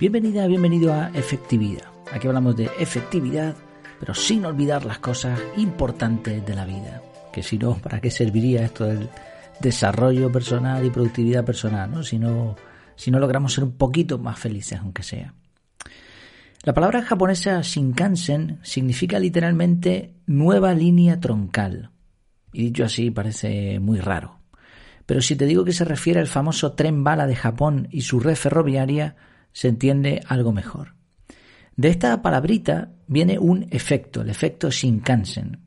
Bienvenida, bienvenido a Efectividad. Aquí hablamos de efectividad, pero sin olvidar las cosas importantes de la vida. Que si no, ¿para qué serviría esto del desarrollo personal y productividad personal? ¿no? Si, no, si no logramos ser un poquito más felices, aunque sea. La palabra japonesa Shinkansen significa literalmente nueva línea troncal. Y dicho así parece muy raro. Pero si te digo que se refiere al famoso tren bala de Japón y su red ferroviaria, se entiende algo mejor. De esta palabrita viene un efecto, el efecto Shinkansen.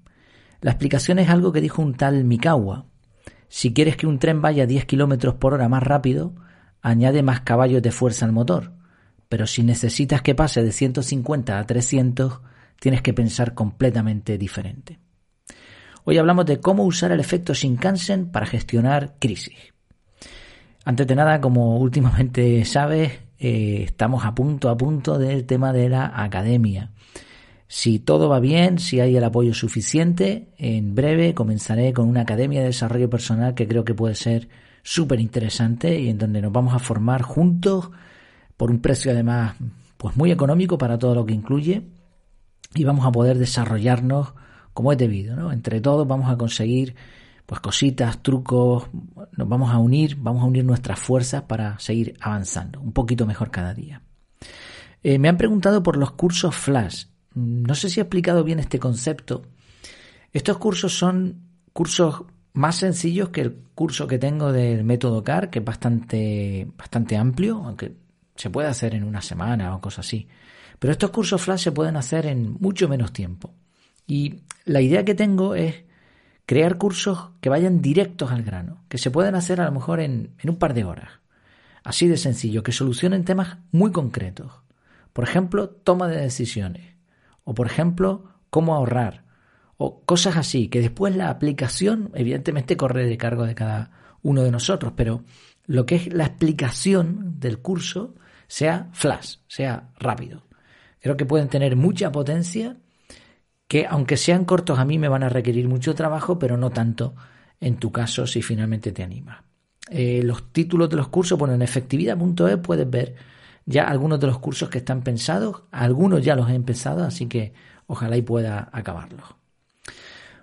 La explicación es algo que dijo un tal Mikawa. Si quieres que un tren vaya 10 kilómetros por hora más rápido, añade más caballos de fuerza al motor. Pero si necesitas que pase de 150 a 300, tienes que pensar completamente diferente. Hoy hablamos de cómo usar el efecto Shinkansen para gestionar crisis. Antes de nada, como últimamente sabes, eh, estamos a punto, a punto del tema de la academia. Si todo va bien, si hay el apoyo suficiente, en breve comenzaré con una academia de desarrollo personal que creo que puede ser súper interesante y en donde nos vamos a formar juntos por un precio además pues muy económico para todo lo que incluye y vamos a poder desarrollarnos como es debido, ¿no? Entre todos vamos a conseguir pues cositas, trucos, nos vamos a unir, vamos a unir nuestras fuerzas para seguir avanzando un poquito mejor cada día. Eh, me han preguntado por los cursos Flash. No sé si he explicado bien este concepto. Estos cursos son cursos más sencillos que el curso que tengo del método CAR, que es bastante, bastante amplio, aunque se puede hacer en una semana o cosas así. Pero estos cursos Flash se pueden hacer en mucho menos tiempo. Y la idea que tengo es crear cursos que vayan directos al grano, que se puedan hacer a lo mejor en, un par de horas. Así de sencillo, que solucionen temas muy concretos. Por ejemplo, toma de decisiones. O por ejemplo, cómo ahorrar. O cosas así, que después la aplicación evidentemente corre de cargo de cada uno de nosotros, pero lo que es la explicación del curso sea flash, sea rápido. Creo que pueden tener mucha potencia que aunque sean cortos a mí me van a requerir mucho trabajo, pero no tanto en tu caso si finalmente te anima. Eh, los títulos de los cursos, bueno, en efectividad.es puedes ver ya algunos de los cursos que están pensados, algunos ya los he empezado, así que ojalá y pueda acabarlos.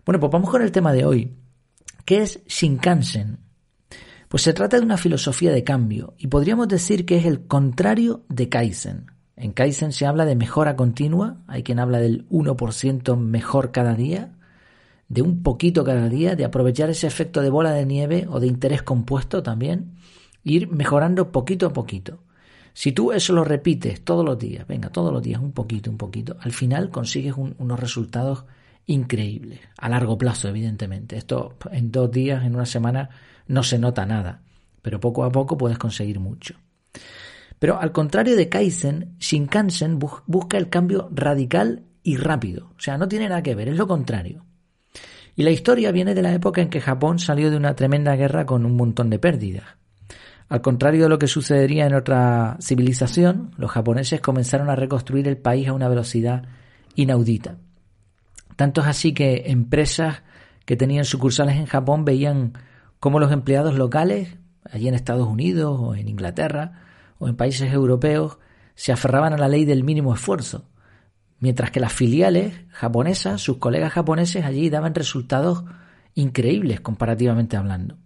Bueno, pues vamos con el tema de hoy. ¿Qué es Shinkansen? Pues se trata de una filosofía de cambio y podríamos decir que es el contrario de Kaizen. En Kaizen se habla de mejora continua, hay quien habla del 1% mejor cada día, de un poquito cada día, de aprovechar ese efecto de bola de nieve o de interés compuesto también, ir mejorando poquito a poquito. Si tú eso lo repites todos los días, venga, todos los días, un poquito, un poquito, al final consigues unos resultados increíbles, a largo plazo, evidentemente. Esto en dos días, en una semana, no se nota nada, pero poco a poco puedes conseguir mucho. Pero al contrario de Kaizen, Shinkansen busca el cambio radical y rápido. O sea, no tiene nada que ver, es lo contrario. Y la historia viene de la época en que Japón salió de una tremenda guerra con un montón de pérdidas. Al contrario de lo que sucedería en otra civilización, los japoneses comenzaron a reconstruir el país a una velocidad inaudita. Tanto es así que empresas que tenían sucursales en Japón veían cómo los empleados locales, allí en Estados Unidos o en Inglaterra, o en países europeos se aferraban a la ley del mínimo esfuerzo, mientras que las filiales japonesas, sus colegas japoneses allí daban resultados increíbles comparativamente hablando.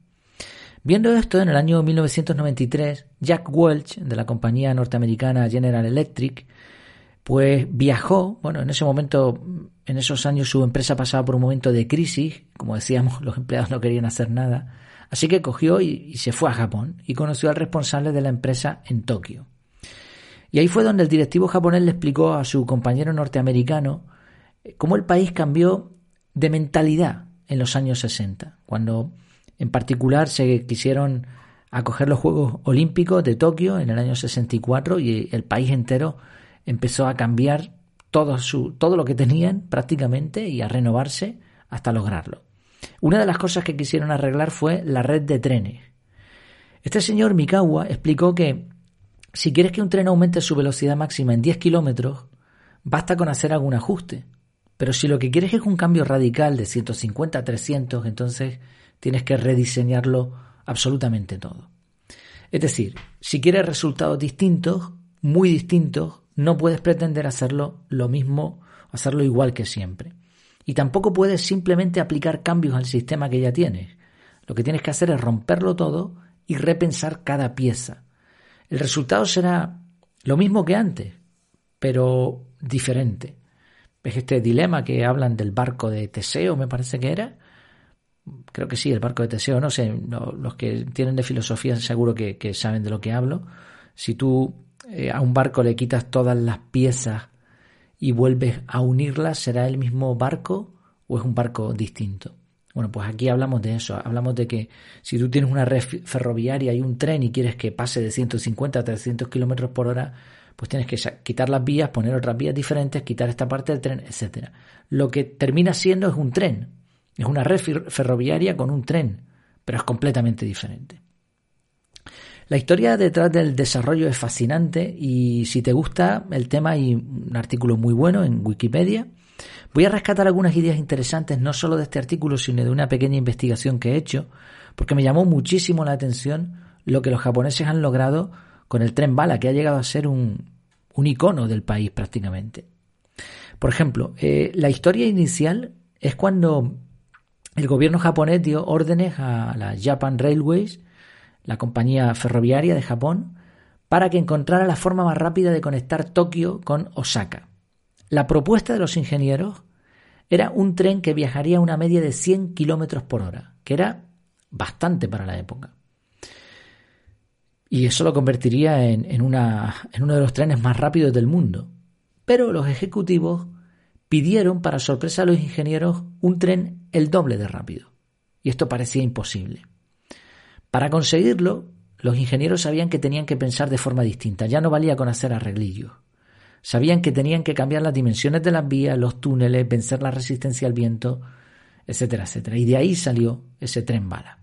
Viendo esto, en el año 1993, Jack Welch, de la compañía norteamericana General Electric, pues viajó, bueno, en ese momento, en esos años su empresa pasaba por un momento de crisis, como decíamos, los empleados no querían hacer nada, Así que cogió y, se fue a Japón y conoció al responsable de la empresa en Tokio. Y ahí fue donde el directivo japonés le explicó a su compañero norteamericano eh, cómo el país cambió de mentalidad en los años 60, cuando en particular se quisieron acoger los Juegos Olímpicos de Tokio en el año 64 y el país entero empezó a cambiar todo, su, todo lo que tenían prácticamente y a renovarse hasta lograrlo. Una de las cosas que quisieron arreglar fue la red de trenes. Este señor Mikawa explicó que si quieres que un tren aumente su velocidad máxima en 10 kilómetros, basta con hacer algún ajuste. Pero si lo que quieres es un cambio radical de 150 a 300, entonces tienes que rediseñarlo absolutamente todo. Es decir, si quieres resultados distintos, muy distintos, no puedes pretender hacerlo lo mismo, hacerlo igual que siempre. Y tampoco puedes simplemente aplicar cambios al sistema que ya tienes. Lo que tienes que hacer es romperlo todo y repensar cada pieza. El resultado será lo mismo que antes, pero diferente. ¿Ves este dilema que hablan del barco de Teseo, me parece que era? Creo que sí, el barco de Teseo, no sé, los que tienen de filosofía seguro que, saben de lo que hablo. Si tú eh, a un barco le quitas todas las piezas y vuelves a unirlas, ¿será el mismo barco o es un barco distinto? Bueno, pues aquí hablamos de eso, hablamos de que si tú tienes una red ferroviaria y un tren y quieres que pase de 150 a 300 kilómetros por hora, pues tienes que quitar las vías, poner otras vías diferentes, quitar esta parte del tren, etcétera. Lo que termina siendo es un tren, es una red ferroviaria con un tren, pero es completamente diferente. La historia detrás del desarrollo es fascinante y si te gusta el tema hay un artículo muy bueno en Wikipedia. Voy a rescatar algunas ideas interesantes no solo de este artículo, sino de una pequeña investigación que he hecho, porque me llamó muchísimo la atención lo que los japoneses han logrado con el tren bala, que ha llegado a ser un, icono del país prácticamente. Por ejemplo, eh, la historia inicial es cuando el gobierno japonés dio órdenes a la Japan Railways la compañía ferroviaria de Japón, para que encontrara la forma más rápida de conectar Tokio con Osaka. La propuesta de los ingenieros era un tren que viajaría a una media de 100 kilómetros por hora, que era bastante para la época. Y eso lo convertiría en, en, una, en uno de los trenes más rápidos del mundo. Pero los ejecutivos pidieron, para sorpresa de los ingenieros, un tren el doble de rápido. Y esto parecía imposible. Para conseguirlo, los ingenieros sabían que tenían que pensar de forma distinta, ya no valía con hacer arreglillos. Sabían que tenían que cambiar las dimensiones de las vías, los túneles, vencer la resistencia al viento, etcétera, etcétera. Y de ahí salió ese tren bala.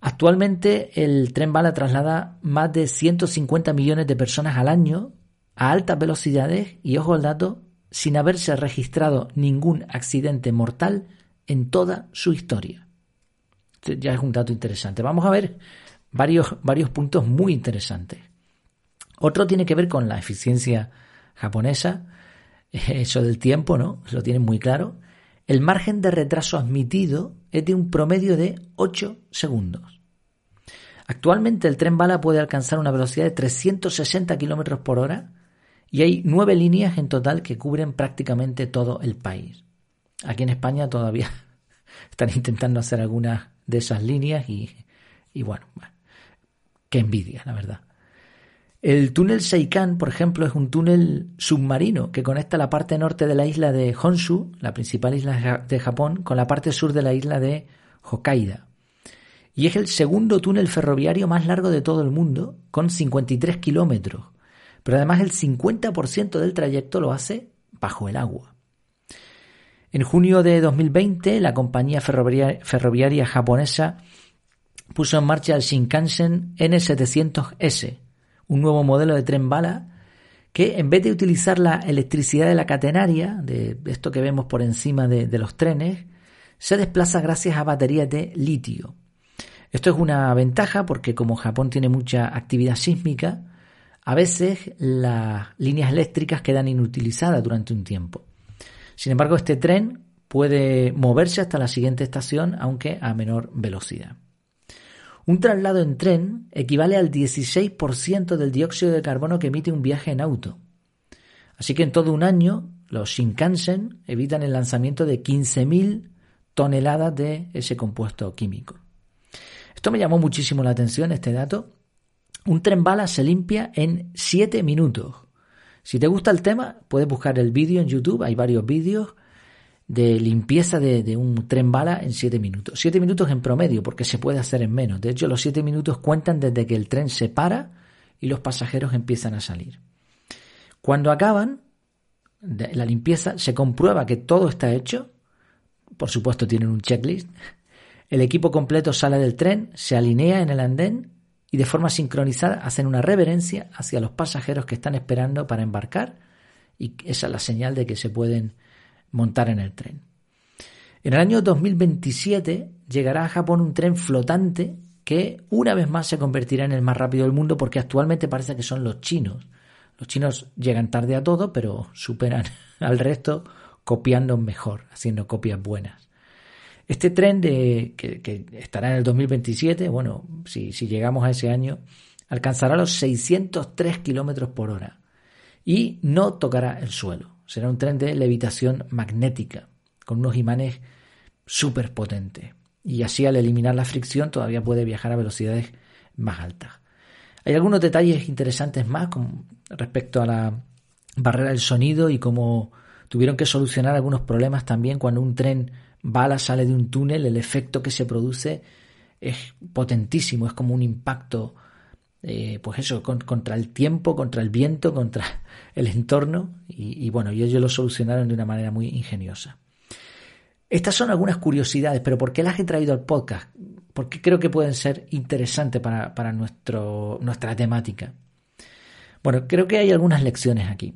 Actualmente el tren bala traslada más de 150 millones de personas al año a altas velocidades y, ojo al dato, sin haberse registrado ningún accidente mortal en toda su historia. Este ya es un dato interesante. Vamos a ver varios, varios puntos muy interesantes. Otro tiene que ver con la eficiencia japonesa, eso del tiempo, ¿no? Lo tienen muy claro. El margen de retraso admitido es de un promedio de 8 segundos. Actualmente el tren bala puede alcanzar una velocidad de 360 km por hora y hay nueve líneas en total que cubren prácticamente todo el país. Aquí en España todavía están intentando hacer algunas de esas líneas y, bueno, qué envidia, la verdad. El túnel Seikan, por ejemplo, es un túnel submarino que conecta la parte norte de la isla de Honshu, la principal isla de Japón, con la parte sur de la isla de Hokkaido. Y es el segundo túnel ferroviario más largo de todo el mundo, con 53 kilómetros. Pero además el 50% del trayecto lo hace bajo el agua. En junio de 2020, la compañía ferroviaria, japonesa puso en marcha el Shinkansen N700S, un nuevo modelo de tren bala que en vez de utilizar la electricidad de la catenaria, de esto que vemos por encima de, de los trenes, se desplaza gracias a baterías de litio. Esto es una ventaja porque como Japón tiene mucha actividad sísmica, a veces las líneas eléctricas quedan inutilizadas durante un tiempo. Sin embargo, este tren puede moverse hasta la siguiente estación, aunque a menor velocidad. Un traslado en tren equivale al 16% del dióxido de carbono que emite un viaje en auto. Así que en todo un año, los Shinkansen evitan el lanzamiento de 15.000 toneladas de ese compuesto químico. Esto me llamó muchísimo la atención, este dato. Un tren bala se limpia en 7 minutos. Si te gusta el tema, puedes buscar el vídeo en YouTube, hay varios vídeos de limpieza de, un tren bala en 7 minutos. 7 minutos en promedio, porque se puede hacer en menos. De hecho, los 7 minutos cuentan desde que el tren se para y los pasajeros empiezan a salir. Cuando acaban la limpieza, se comprueba que todo está hecho. Por supuesto, tienen un checklist. El equipo completo sale del tren, se alinea en el andén y de forma sincronizada hacen una reverencia hacia los pasajeros que están esperando para embarcar y esa es la señal de que se pueden montar en el tren. En el año 2027 llegará a Japón un tren flotante que una vez más se convertirá en el más rápido del mundo porque actualmente parece que son los chinos. Los chinos llegan tarde a todo, pero superan al resto copiando mejor, haciendo copias buenas. Este tren de, que, estará en el 2027, bueno, si, llegamos a ese año, alcanzará los 603 kilómetros por hora y no tocará el suelo. Será un tren de levitación magnética, con unos imanes súper potentes. Y así al eliminar la fricción todavía puede viajar a velocidades más altas. Hay algunos detalles interesantes más con respecto a la barrera del sonido y cómo tuvieron que solucionar algunos problemas también cuando un tren bala sale de un túnel, el efecto que se produce es potentísimo, es como un impacto, eh, pues eso, contra el tiempo, contra el viento, contra el entorno, y, bueno, y ellos lo solucionaron de una manera muy ingeniosa. Estas son algunas curiosidades, pero ¿por qué las he traído al podcast? Porque creo que pueden ser interesantes para, para nuestro, nuestra temática. Bueno, creo que hay algunas lecciones aquí.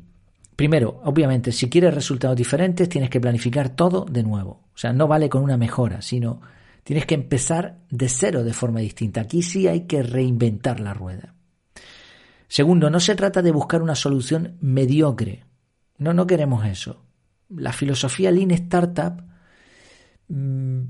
Primero, obviamente, si quieres resultados diferentes, tienes que planificar todo de nuevo. O sea, no vale con una mejora, sino tienes que empezar de cero de forma distinta. Aquí sí hay que reinventar la rueda. Segundo, no se trata de buscar una solución mediocre. No, no queremos eso. La filosofía Lean Startup mm,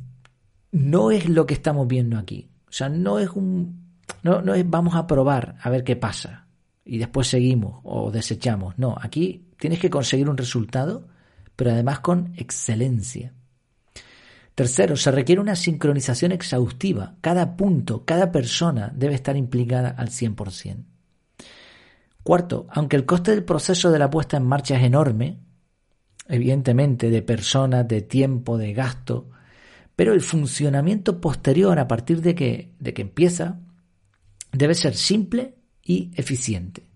no es lo que estamos viendo aquí. O sea, no es un. No, no es vamos a probar a ver qué pasa y después seguimos o desechamos. No, aquí tienes que conseguir un resultado, pero además con excelencia. Tercero, se requiere una sincronización exhaustiva. Cada punto, cada persona debe estar implicada al 100%. Cuarto, aunque el coste del proceso de la puesta en marcha es enorme, evidentemente de personas, de tiempo, de gasto, pero el funcionamiento posterior a partir de que, de que empieza debe ser simple y eficiente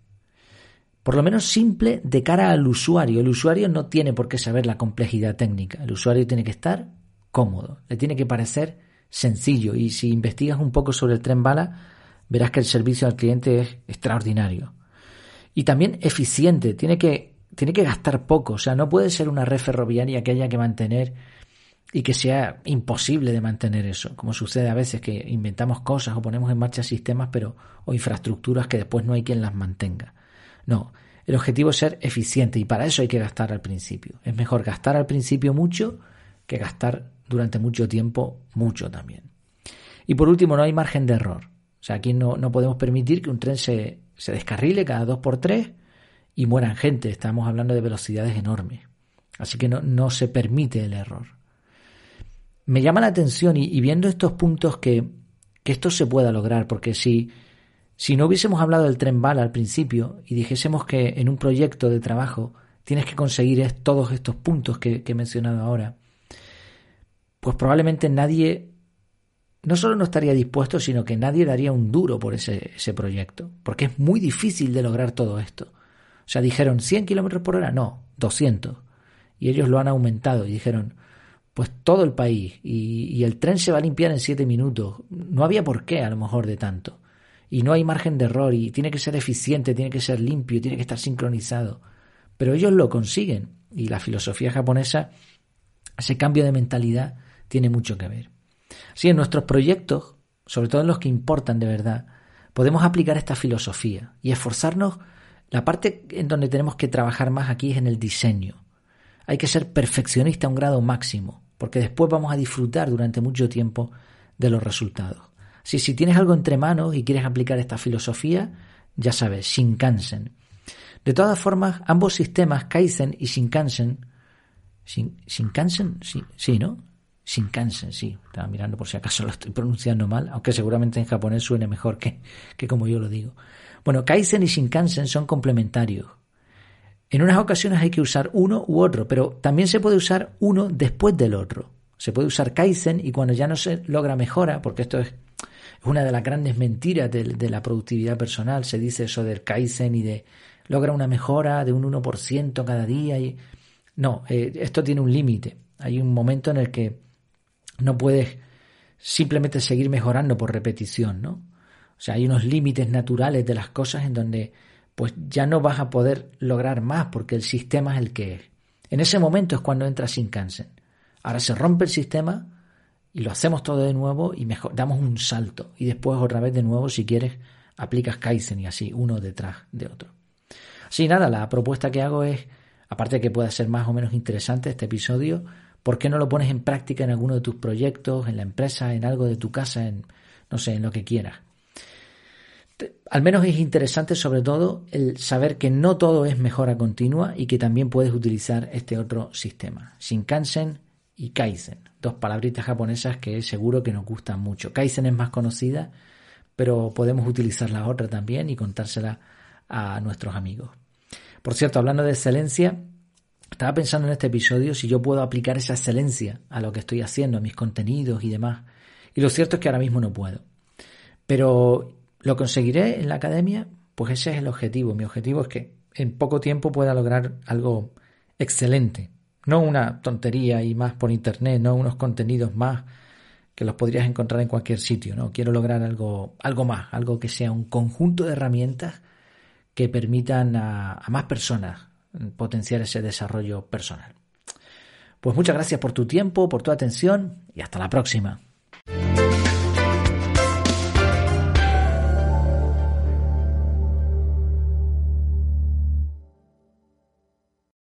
por lo menos simple de cara al usuario. El usuario no tiene por qué saber la complejidad técnica. El usuario tiene que estar cómodo, le tiene que parecer sencillo. Y si investigas un poco sobre el tren bala, verás que el servicio al cliente es extraordinario. Y también eficiente, tiene que, tiene que gastar poco. O sea, no puede ser una red ferroviaria que haya que mantener y que sea imposible de mantener eso, como sucede a veces que inventamos cosas o ponemos en marcha sistemas pero o infraestructuras que después no hay quien las mantenga. No, el objetivo es ser eficiente y para eso hay que gastar al principio. Es mejor gastar al principio mucho que gastar durante mucho tiempo mucho también. Y por último, no hay margen de error. O sea, aquí no, no podemos permitir que un tren se, se descarrile cada dos por tres y mueran gente. Estamos hablando de velocidades enormes. Así que no, no se permite el error. Me llama la atención y, y viendo estos puntos que, que esto se pueda lograr, porque si si no hubiésemos hablado del tren bala al principio y dijésemos que en un proyecto de trabajo tienes que conseguir todos estos puntos que, he mencionado ahora, pues probablemente nadie no solo no estaría dispuesto, sino que nadie daría un duro por ese, proyecto, porque es muy difícil de lograr todo esto. O sea, dijeron 100 kilómetros por hora, no, 200. Y ellos lo han aumentado y dijeron, pues todo el país y, y el tren se va a limpiar en 7 minutos. No había por qué, a lo mejor, de tanto y no hay margen de error y tiene que ser eficiente, tiene que ser limpio, tiene que estar sincronizado. Pero ellos lo consiguen y la filosofía japonesa, ese cambio de mentalidad tiene mucho que ver. Así en nuestros proyectos, sobre todo en los que importan de verdad, podemos aplicar esta filosofía y esforzarnos. La parte en donde tenemos que trabajar más aquí es en el diseño. Hay que ser perfeccionista a un grado máximo, porque después vamos a disfrutar durante mucho tiempo de los resultados. Si, tienes algo entre manos y quieres aplicar esta filosofía, ya sabes, Shinkansen. De todas formas, ambos sistemas, Kaizen y Shinkansen, Shinkansen, sí, sí, ¿no? Shinkansen, sí. Estaba mirando por si acaso lo estoy pronunciando mal, aunque seguramente en japonés suene mejor que, que como yo lo digo. Bueno, Kaizen y Shinkansen son complementarios. En unas ocasiones hay que usar uno u otro, pero también se puede usar uno después del otro. Se puede usar Kaizen y cuando ya no se logra mejora, porque esto es una de las grandes mentiras de, la productividad personal. Se dice eso del Kaizen y de logra una mejora de un 1% cada día. Y... No, eh, esto tiene un límite. Hay un momento en el que no puedes simplemente seguir mejorando por repetición, ¿no? O sea, hay unos límites naturales de las cosas en donde pues ya no vas a poder lograr más porque el sistema es el que es. En ese momento es cuando entra Shinkansen. Ahora se rompe el sistema y lo hacemos todo de nuevo y mejor, damos un salto y después otra vez de nuevo si quieres aplicas Kaizen y así uno detrás de otro. Así nada, la propuesta que hago es, aparte de que pueda ser más o menos interesante este episodio, ¿por qué no lo pones en práctica en alguno de tus proyectos, en la empresa, en algo de tu casa, en no sé, en lo que quieras? Al menos es interesante sobre todo el saber que no todo es mejora continua y que también puedes utilizar este otro sistema. Shinkansen y Kaizen, dos palabritas japonesas que seguro que nos gustan mucho. Kaizen es más conocida, pero podemos utilizar la otra también y contársela a nuestros amigos. Por cierto, hablando de excelencia, estaba pensando en este episodio si yo puedo aplicar esa excelencia a lo que estoy haciendo, a mis contenidos y demás. Y lo cierto es que ahora mismo no puedo. Pero lo conseguiré en la academia, pues ese es el objetivo. Mi objetivo es que en poco tiempo pueda lograr algo excelente. No una tontería y más por internet, no unos contenidos más que los podrías encontrar en cualquier sitio, ¿no? Quiero lograr algo, algo más, algo que sea un conjunto de herramientas que permitan a, a más personas potenciar ese desarrollo personal. Pues muchas gracias por tu tiempo, por tu atención y hasta la próxima.